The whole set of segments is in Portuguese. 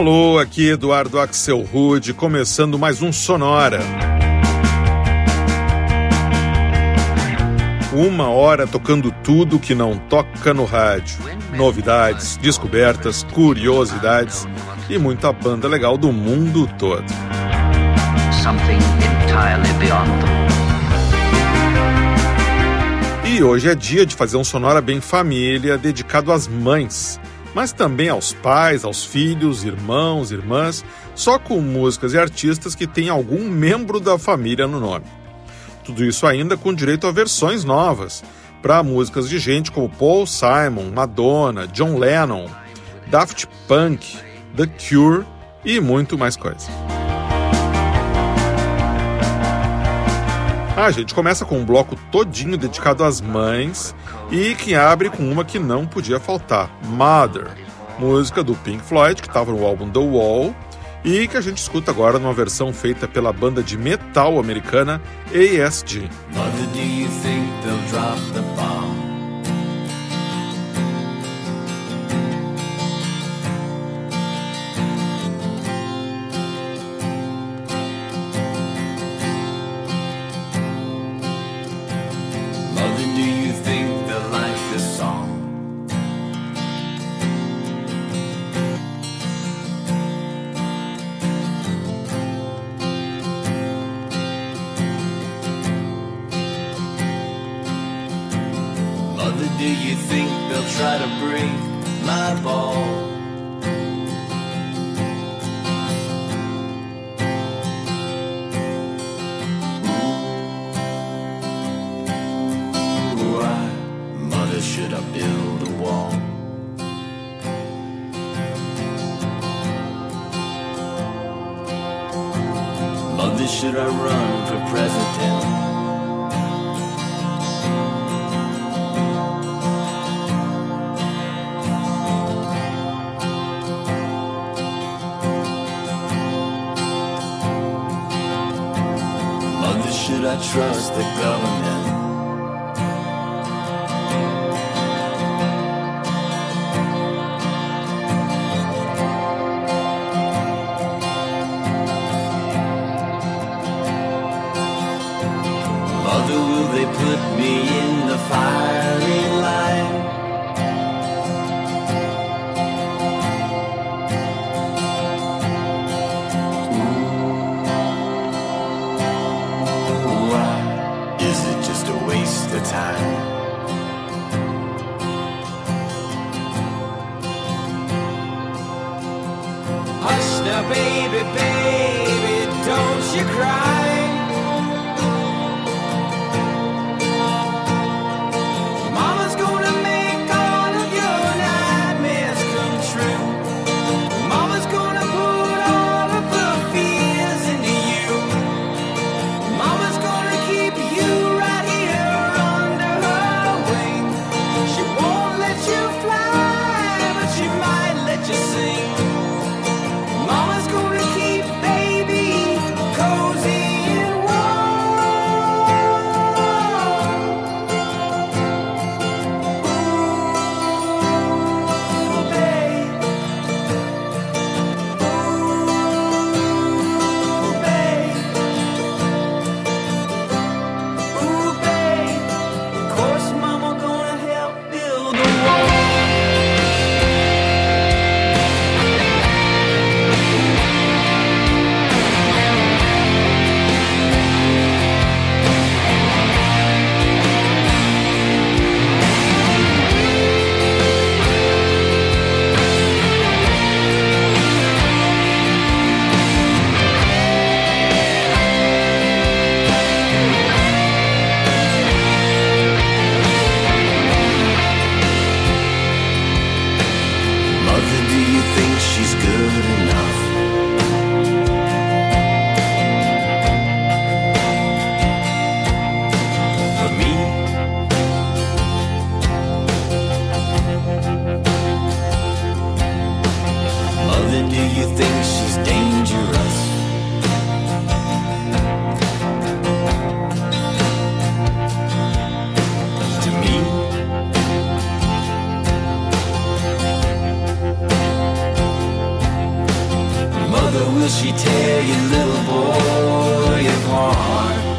Alô, aqui Eduardo Axel Rude, começando mais um Sonora. Uma hora tocando tudo que não toca no rádio. Novidades, descobertas, curiosidades e muita banda legal do mundo todo. E hoje é dia de fazer um Sonora Bem Família dedicado às mães mas também aos pais, aos filhos, irmãos, irmãs, só com músicas e artistas que têm algum membro da família no nome. Tudo isso ainda com direito a versões novas, para músicas de gente como Paul Simon, Madonna, John Lennon, Daft Punk, The Cure e muito mais coisa. A gente começa com um bloco todinho dedicado às mães e que abre com uma que não podia faltar, Mother, música do Pink Floyd que estava no álbum The Wall e que a gente escuta agora numa versão feita pela banda de metal americana ASG. Mother, do you think they'll try to break my ball? Why, mother, should I build a wall? Mother, should I run for president? Trust the government? You little boy apart.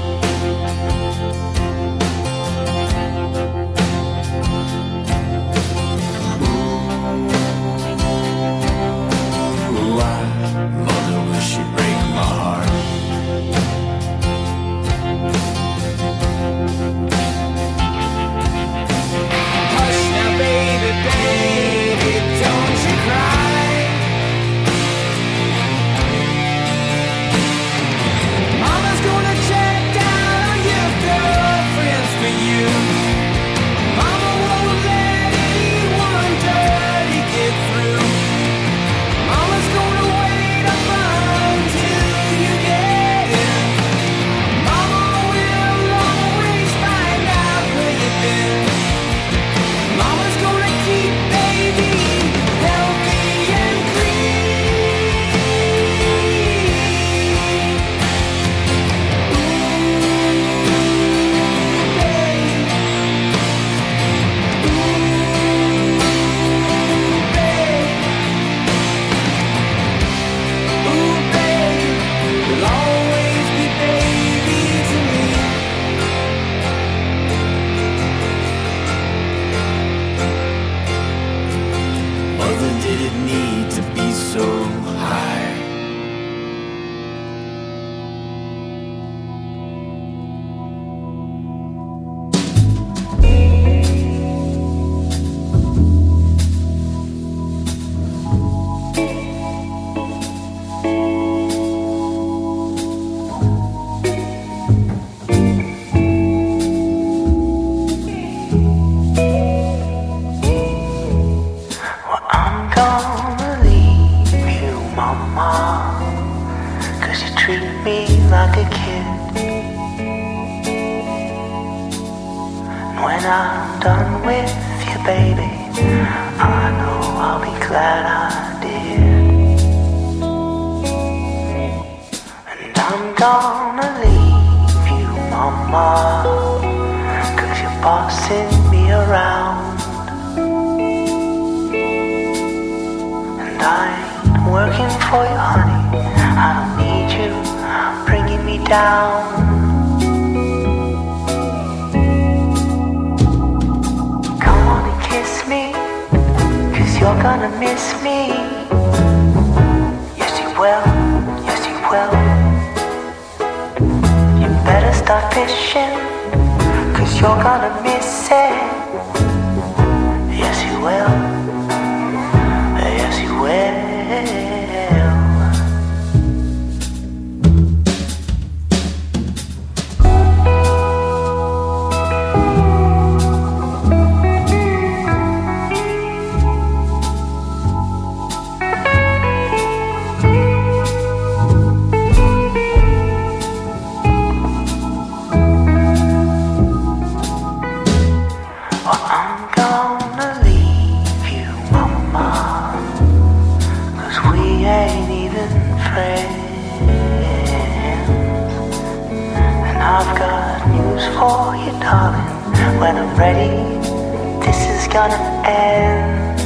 I've got news for you, darling. When I'm ready, this is gonna end.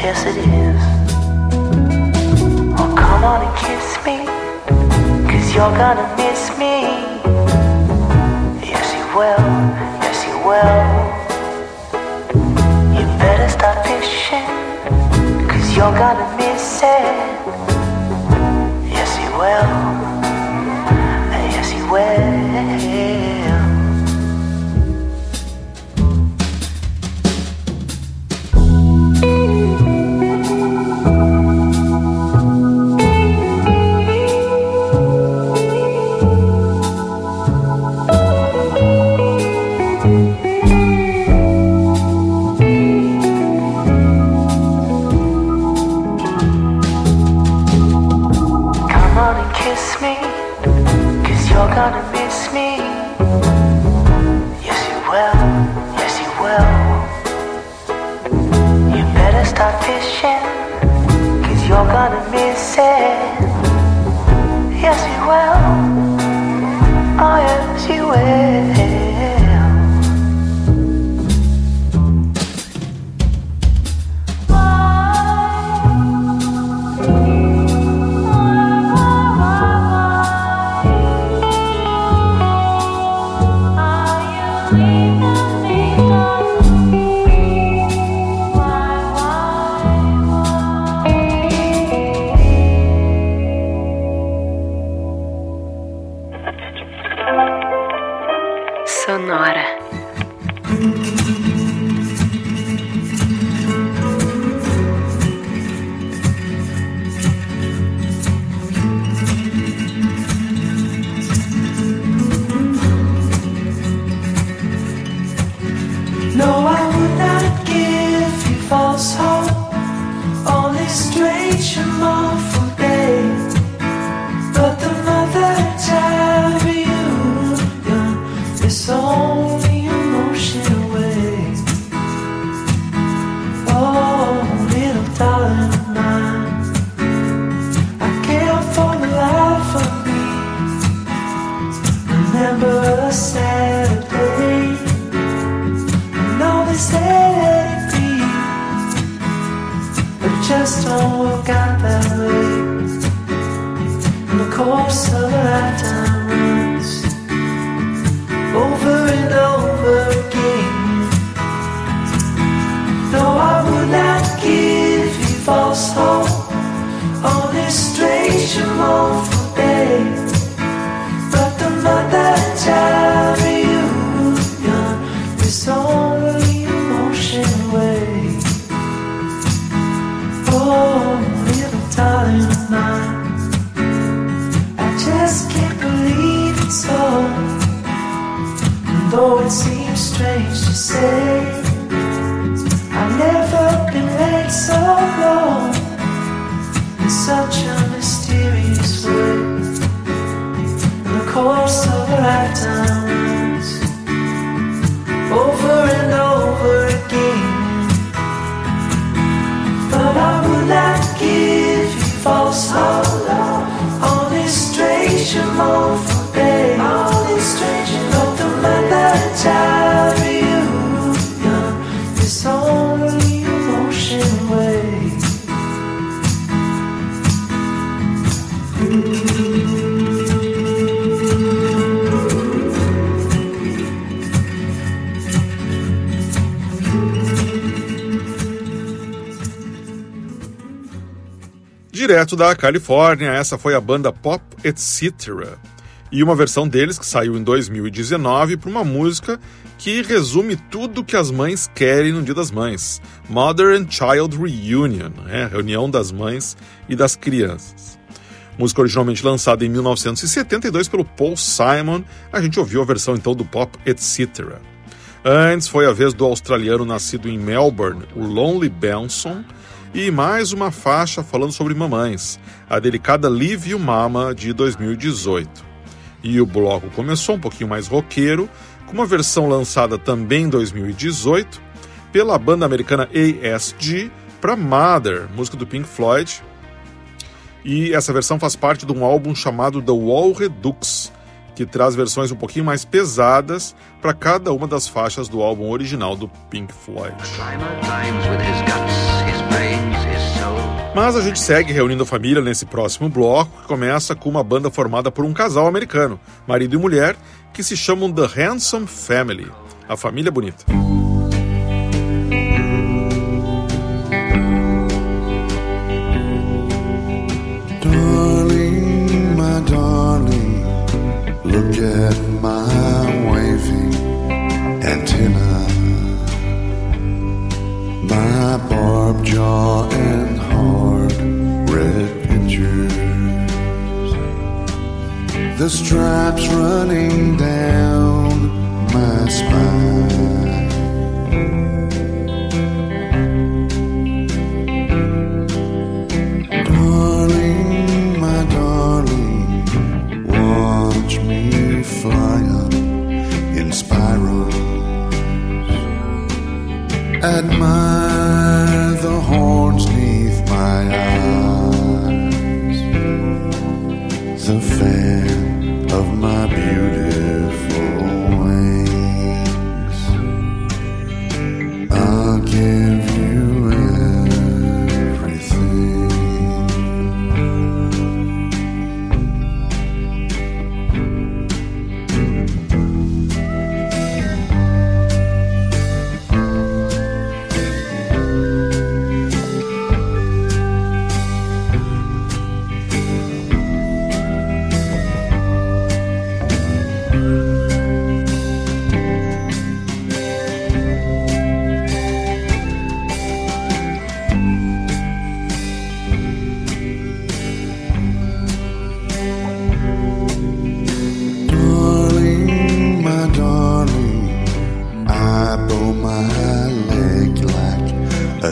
Yes, it is. Oh, come on and kiss me, cause you're gonna miss me. Yes, you will. Yes, you will. You better start fishing, cause you're gonna miss it. Yes, you will. mysterious way in the course of a lifetimes, over and over again. But I would not give you false hope, honest, straight, you won't forget, honest, straight, you know the mother child. Direto da Califórnia, essa foi a banda Pop Etc. E uma versão deles que saiu em 2019 para uma música que resume tudo que as mães querem no Dia das Mães: Mother and Child Reunion né? reunião das mães e das crianças. Música originalmente lançada em 1972 pelo Paul Simon, a gente ouviu a versão então do Pop Etc. Antes foi a vez do australiano nascido em Melbourne, o Lonely Benson, e mais uma faixa falando sobre mamães, a delicada Live You Mama de 2018. E o bloco começou um pouquinho mais roqueiro, com uma versão lançada também em 2018 pela banda americana ASG para Mother, música do Pink Floyd. E essa versão faz parte de um álbum chamado The Wall Redux, que traz versões um pouquinho mais pesadas para cada uma das faixas do álbum original do Pink Floyd. Mas a gente segue reunindo a família nesse próximo bloco, que começa com uma banda formada por um casal americano, marido e mulher, que se chamam The Handsome Family, a família bonita. The stripes running down my spine.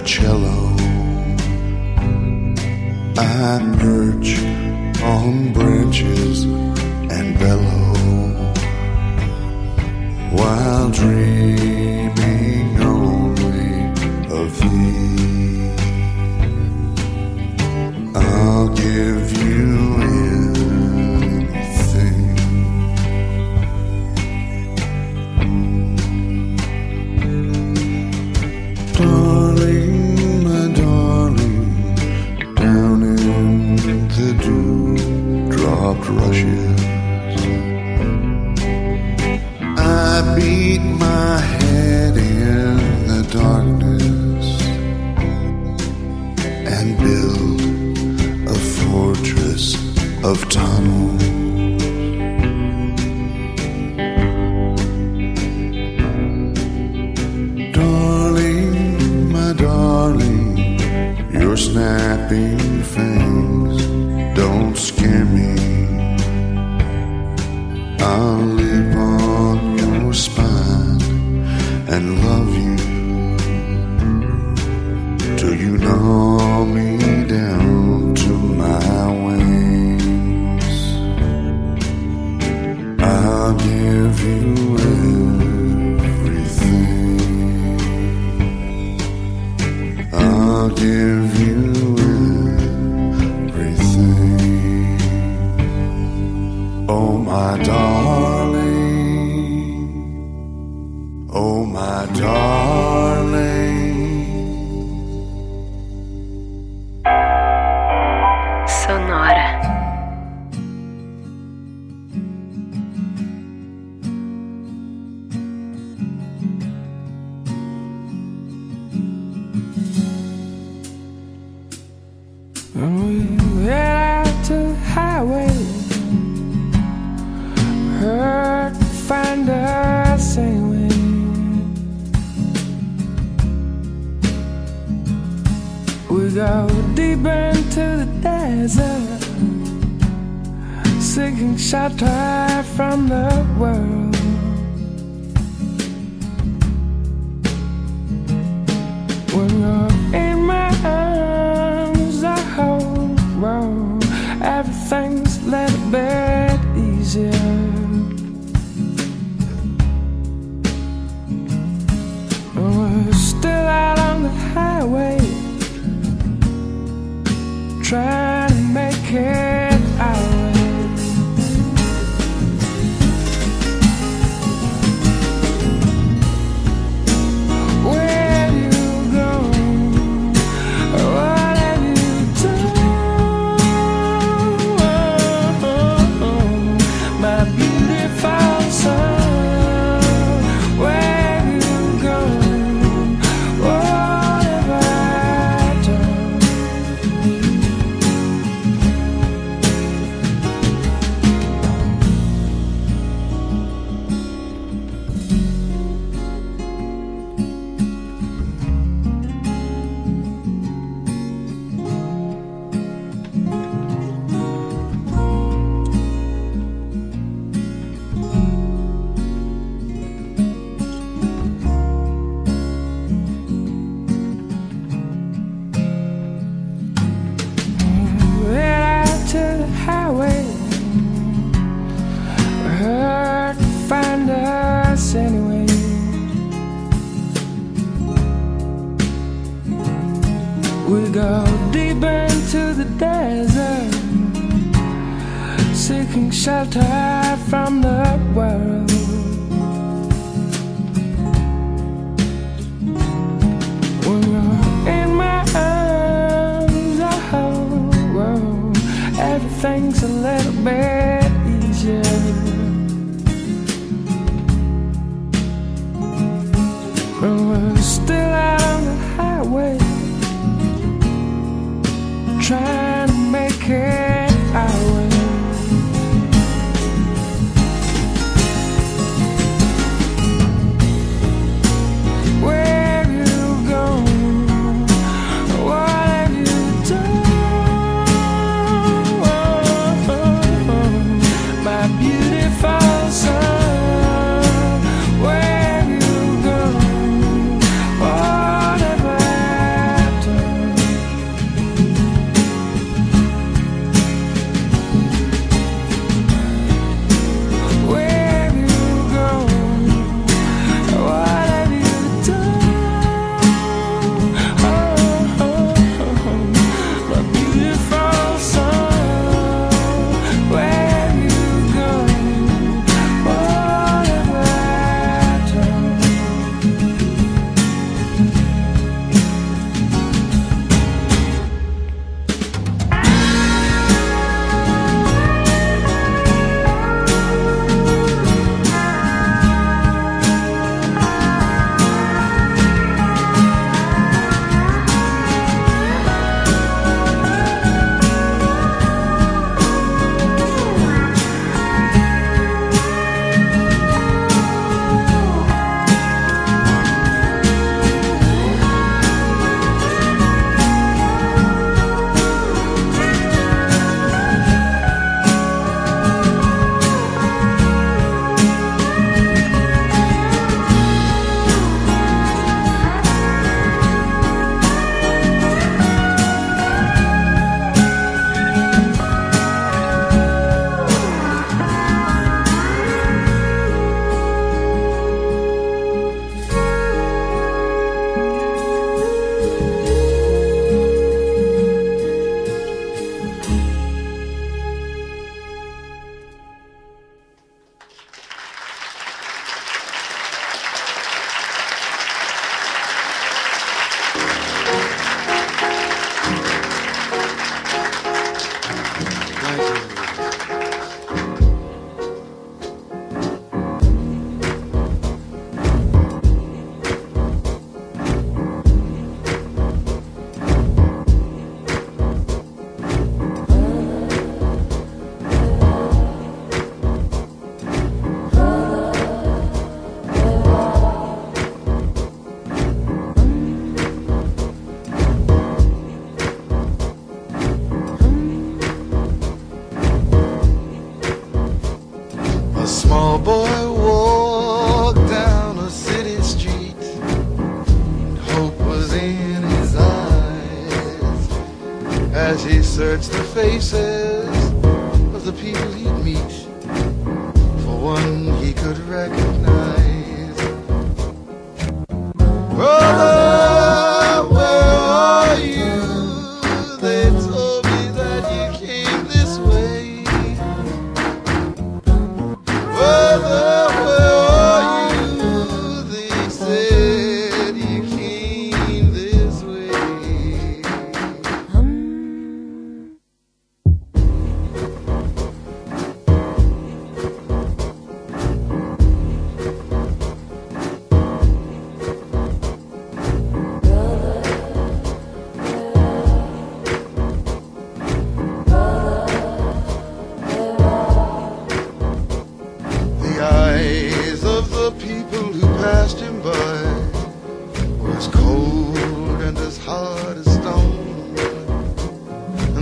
Cello. Oh, my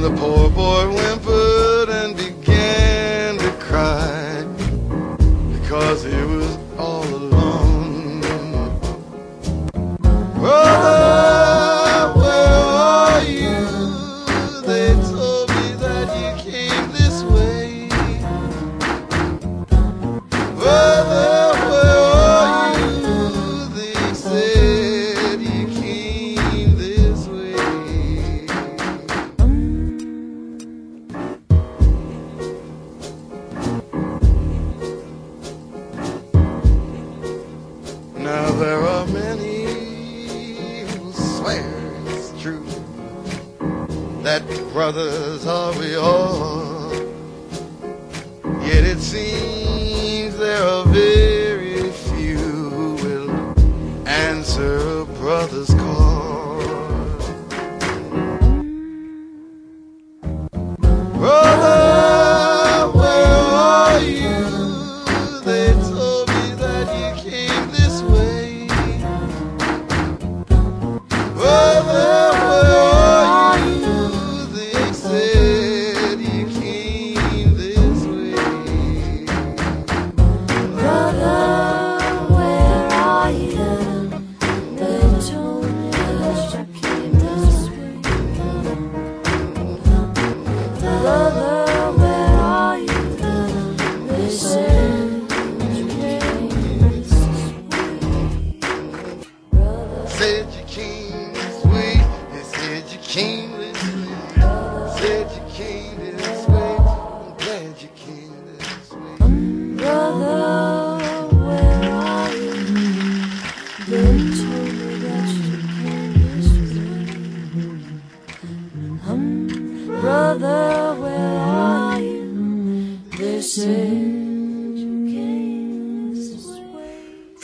the poor boy whimpered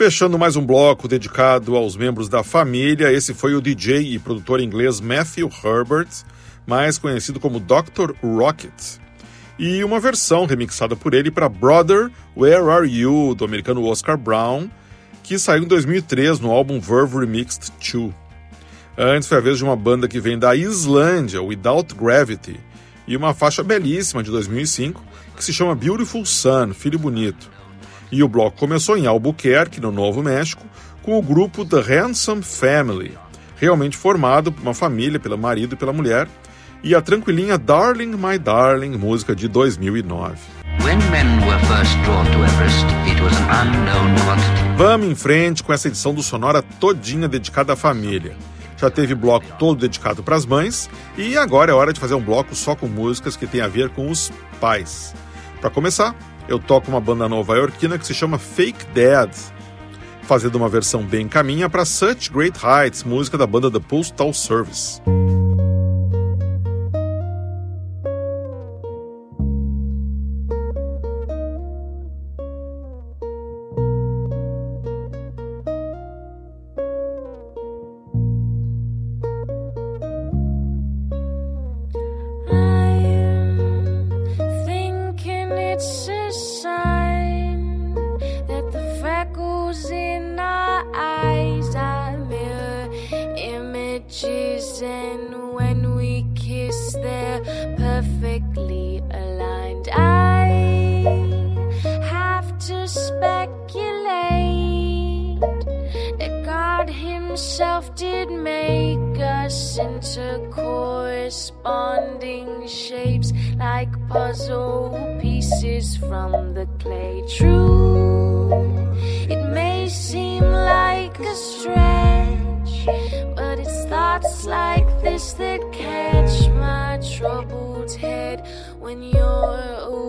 Fechando mais um bloco dedicado aos membros da família, esse foi o DJ e produtor inglês Matthew Herbert, mais conhecido como Dr. Rocket. E uma versão remixada por ele para Brother, Where Are You, do americano Oscar Brown, que saiu em 2003 no álbum Verve Remixed 2. Antes foi a vez de uma banda que vem da Islândia, Without Gravity, e uma faixa belíssima de 2005 que se chama Beautiful Sun, Filho Bonito. E o bloco começou em Albuquerque, no Novo México, com o grupo The Handsome Family, realmente formado por uma família, pelo marido e pela mulher, e a tranquilinha Darling My Darling, música de 2009. When men were first drawn to Everest, it was an unknown quantity. Vamos em frente com essa edição do Sonora todinha dedicada à família. Já teve bloco todo dedicado para as mães e agora é hora de fazer um bloco só com músicas que tem a ver com os pais. Para começar, eu toco uma banda nova-iorquina que se chama Fake Dad, fazendo uma versão bem caminha para Such Great Heights, música da banda The Postal Service. into corresponding shapes like puzzle pieces from the clay. True, it may seem like a stretch, but it's thoughts like this that catch my troubled head when you're away.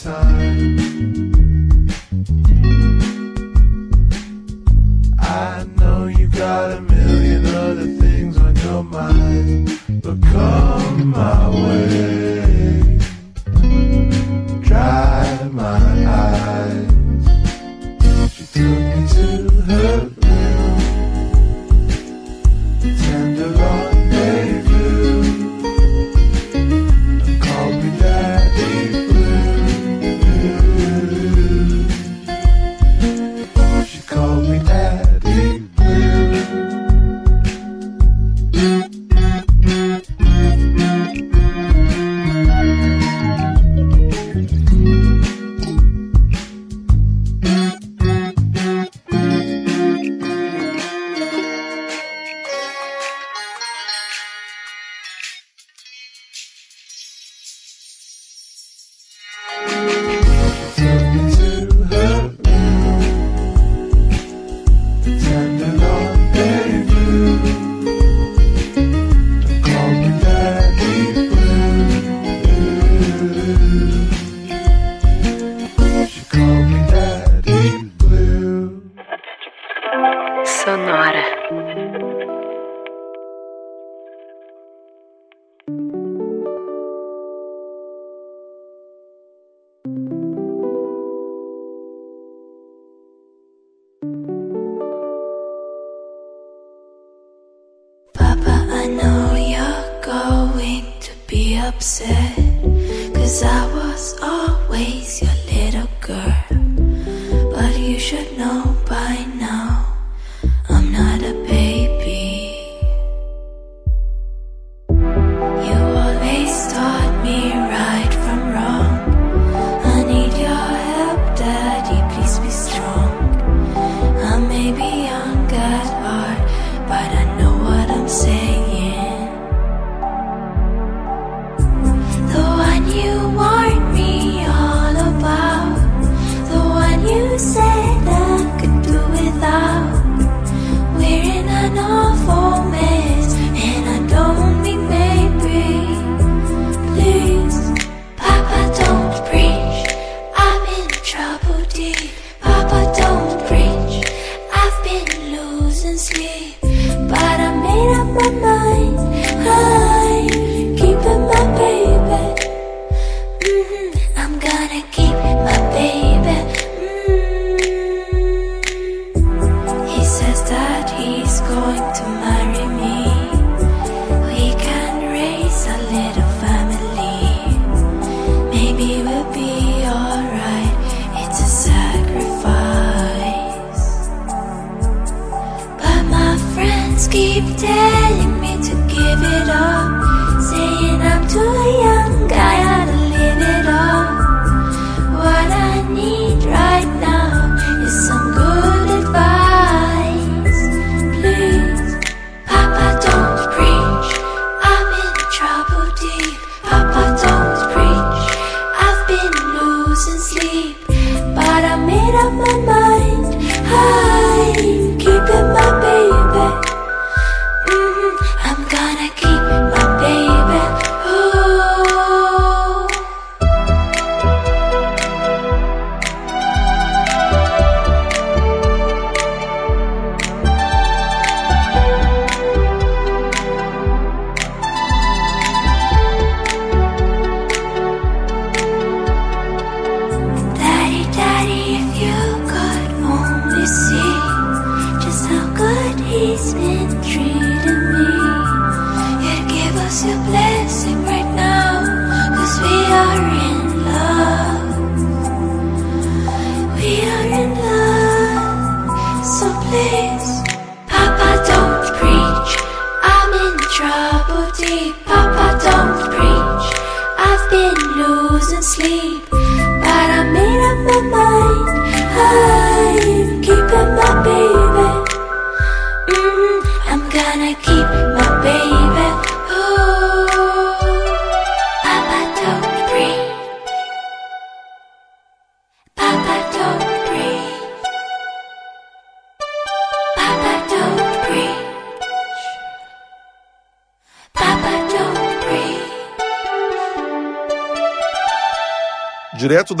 time. Upset. Cause I was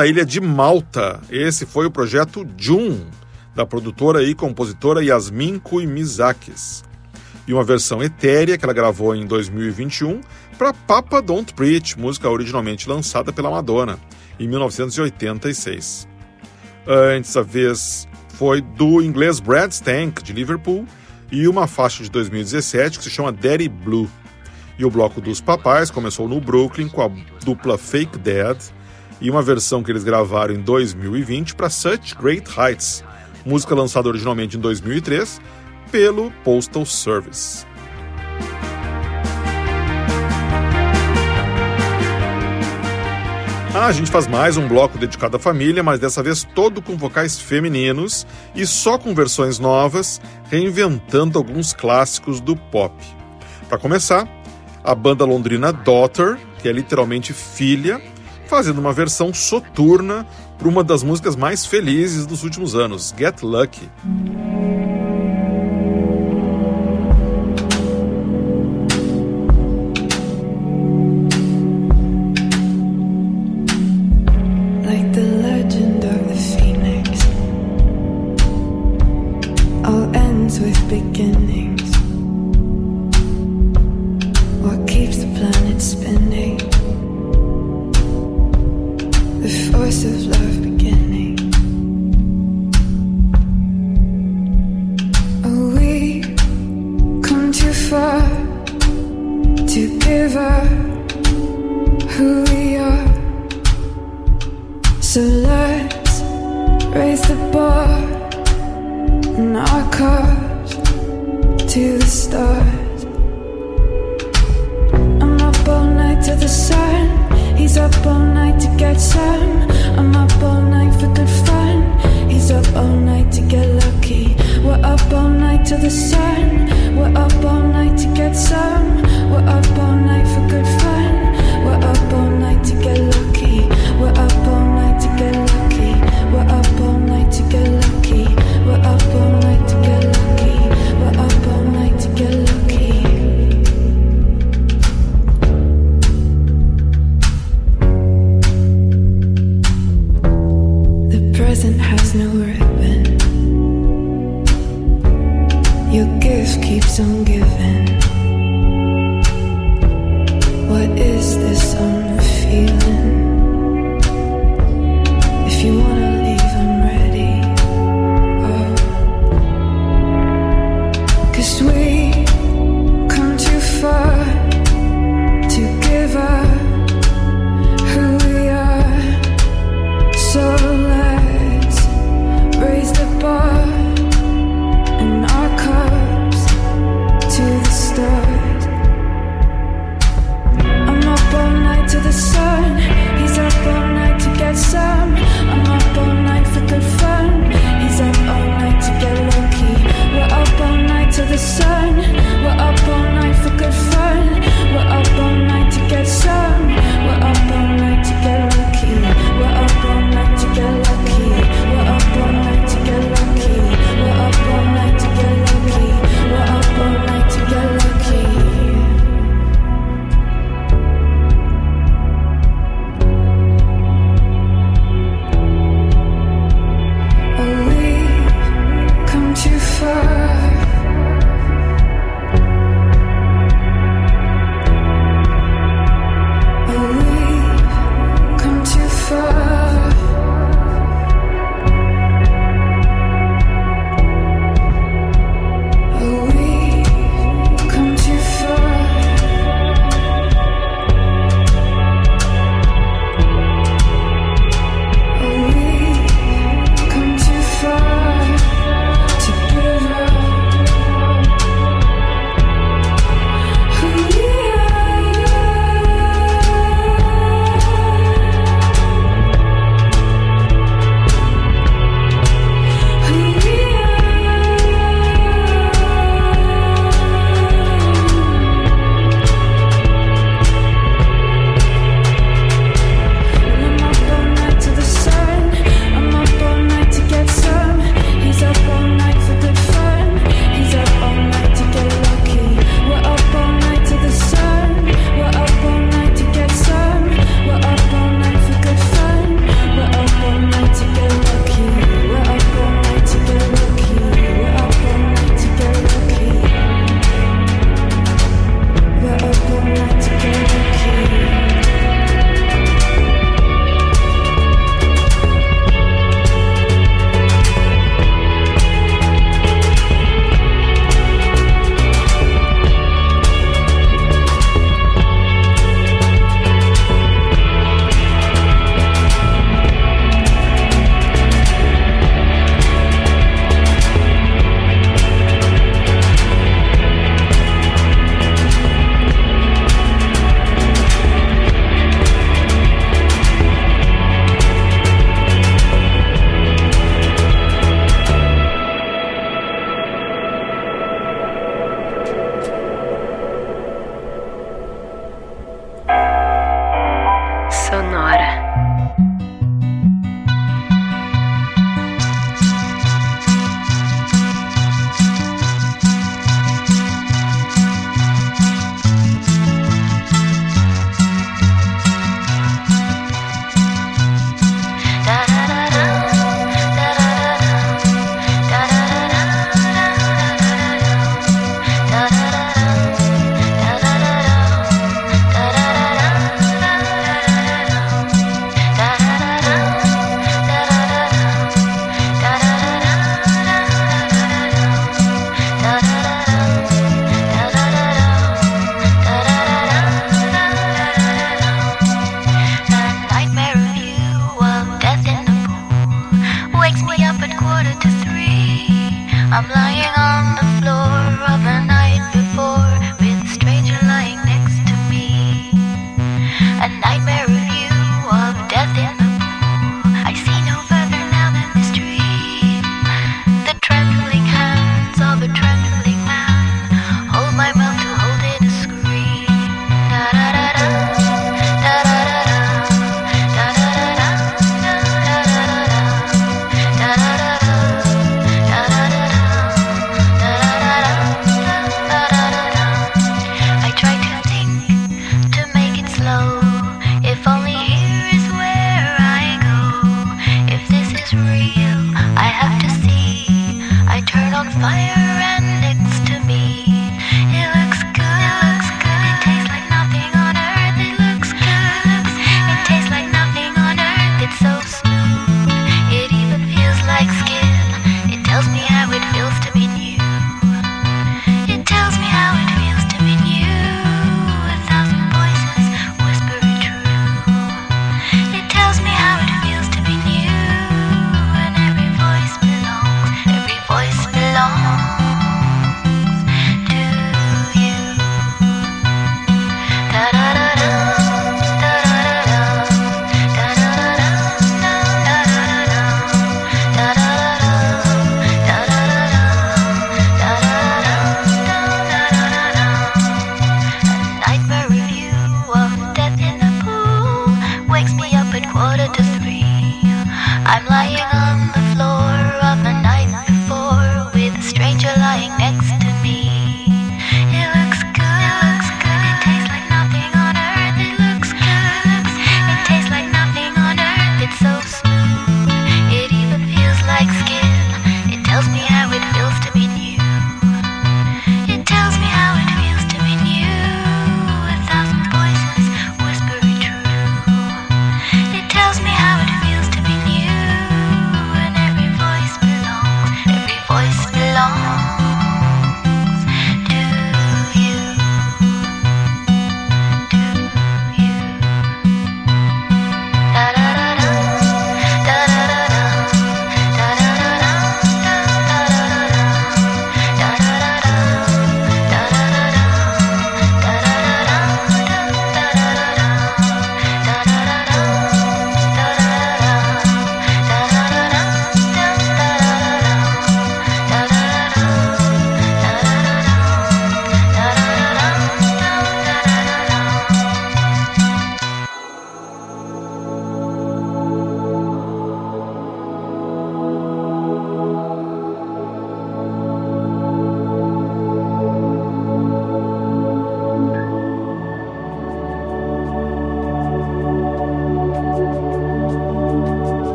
da ilha de Malta, esse foi o projeto Jun, da produtora e compositora Yasmin Kuimizakis. E uma versão etérea que ela gravou em 2021 para Papa Don't Preach, música originalmente lançada pela Madonna, em 1986. Antes, a vez foi do inglês Brad Stank, de Liverpool, e uma faixa de 2017 que se chama Daddy Blue. E o bloco dos papais começou no Brooklyn com a dupla Fake Dead e uma versão que eles gravaram em 2020 para Such Great Heights, música lançada originalmente em 2003 pelo Postal Service. Ah, a gente faz mais um bloco dedicado à família, mas dessa vez todo com vocais femininos e só com versões novas, reinventando alguns clássicos do pop. Para começar, a banda londrina Daughter, que é literalmente filha, fazendo uma versão soturna para uma das músicas mais felizes dos últimos anos, Get Lucky. night to get some. I'm up all night for good fun. He's up all night to get lucky. We're up all night till the sun. We're up all night to get some. We're up all night for good fun.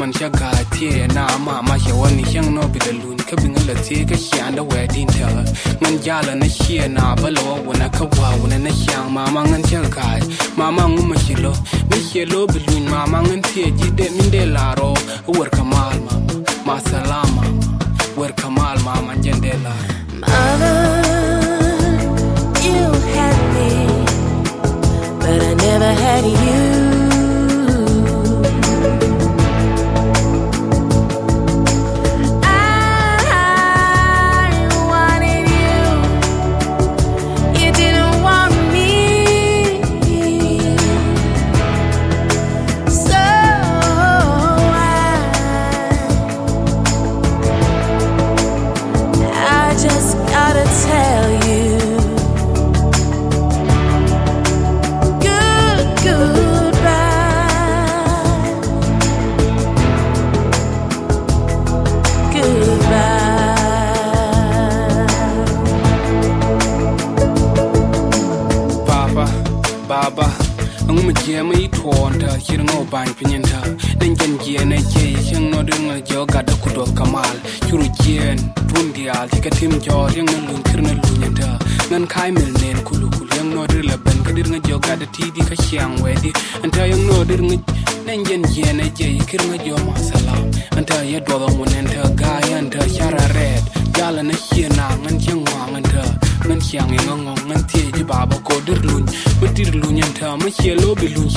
man sha ga tie na ma ma no bi lun ka ka da wa din ta man ja la na na ba lo wa na ka wa wa na sha ma ma ngan sha ga ma ma ngu ma lo mi she lo bi lun ma ma ngan tie ji de min de la ro ma ma salama ma la mother you had me but i never had you. ma je ma yi tuwonta hir ngo bany pinyinta den jen je na je hing no ding na jo gada kudo kamal churu jen tun dial tika tim jo hing na lun kir na lun yinta ngan kai mil nen kulu kulu hing no dir la ben kadir nga jo gada ti di ka shiang we di anta hing no dir nga den jen je na je kir nga jo ma salam. Anta ya do da mun anta ga anta shara red. Jala na hie na ngan chang wa anta yang ngong ngan tie ji baba ko dir lun lun ta ma bi lun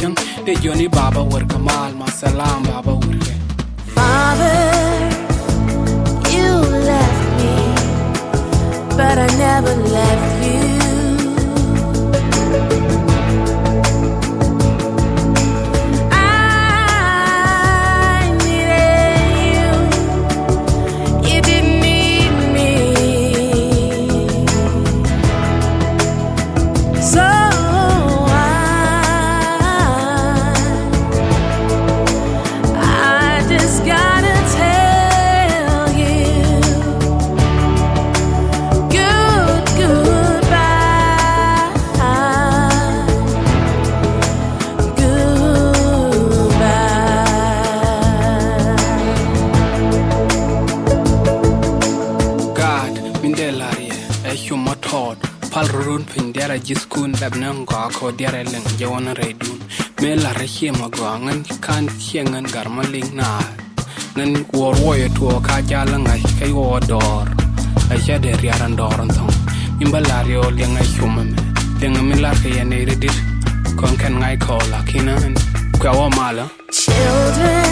de jo ni baba war kamal ma salam baba Father, you left me, but I never left you. ra jiskun lab nan go ko dere leng jawon redun. Me la re hie ma go ngan kan hie ngan gar ma ling na. Nan wor wo ye to ka ja la ngai kai wo dor. A ja de ri aran dor nton mi bala ri o le ngai huma me. Le ngai la ke ye ne re dir. Kon kan ngai ko la kinan kwa wa mala children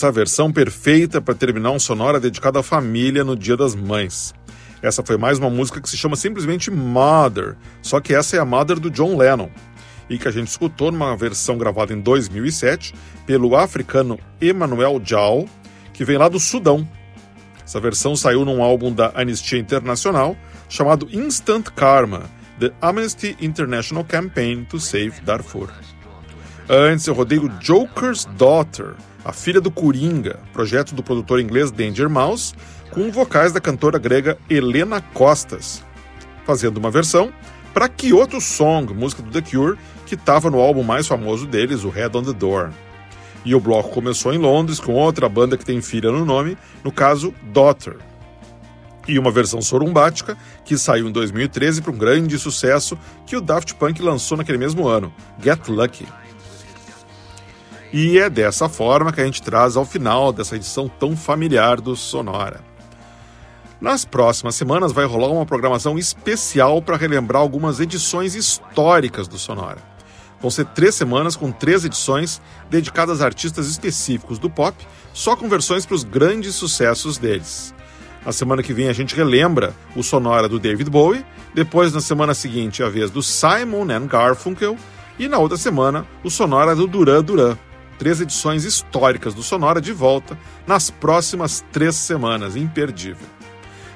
essa versão perfeita para terminar um sonora dedicado à família no Dia das Mães. Essa foi mais uma música que se chama simplesmente Mother, só que essa é a Mother do John Lennon, e que a gente escutou numa versão gravada em 2007 pelo africano Emmanuel Jal, que vem lá do Sudão. Essa versão saiu num álbum da Anistia Internacional chamado Instant Karma, The Amnesty International Campaign to Save Darfur. Antes eu rodei o Joker's Daughter, a filha do Coringa, projeto do produtor inglês Danger Mouse, com vocais da cantora grega Helena Costas, fazendo uma versão para Kyoto Song, música do The Cure, que estava no álbum mais famoso deles, o Head on the Door. E o bloco começou em Londres com outra banda que tem filha no nome, no caso Daughter. E uma versão sorumbática que saiu em 2013 para um grande sucesso que o Daft Punk lançou naquele mesmo ano, Get Lucky. E é dessa forma que a gente traz ao final dessa edição tão familiar do Sonora. Nas próximas semanas vai rolar uma programação especial para relembrar algumas edições históricas do Sonora, Vão ser três semanas com três edições dedicadas a artistas específicos do pop, só com versões para os grandes sucessos deles. Na semana que vem a gente relembra o sonora do David Bowie, depois na semana seguinte a vez do Simon and Garfunkel e na outra semana o sonora do Duran Duran. Três edições históricas do Sonora de volta nas próximas três semanas, imperdível.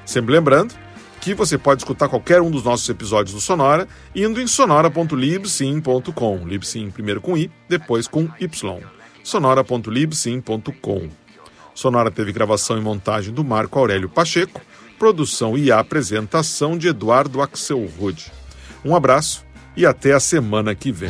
Sempre lembrando que você pode escutar qualquer um dos nossos episódios do Sonora indo em sonora.libsim.com. Libsim primeiro com i, depois com y. sonora.libsim.com. Sonora teve gravação e montagem do Marco Aurélio Pacheco, produção e apresentação de Eduardo Axelrod. Um abraço e até a semana que vem.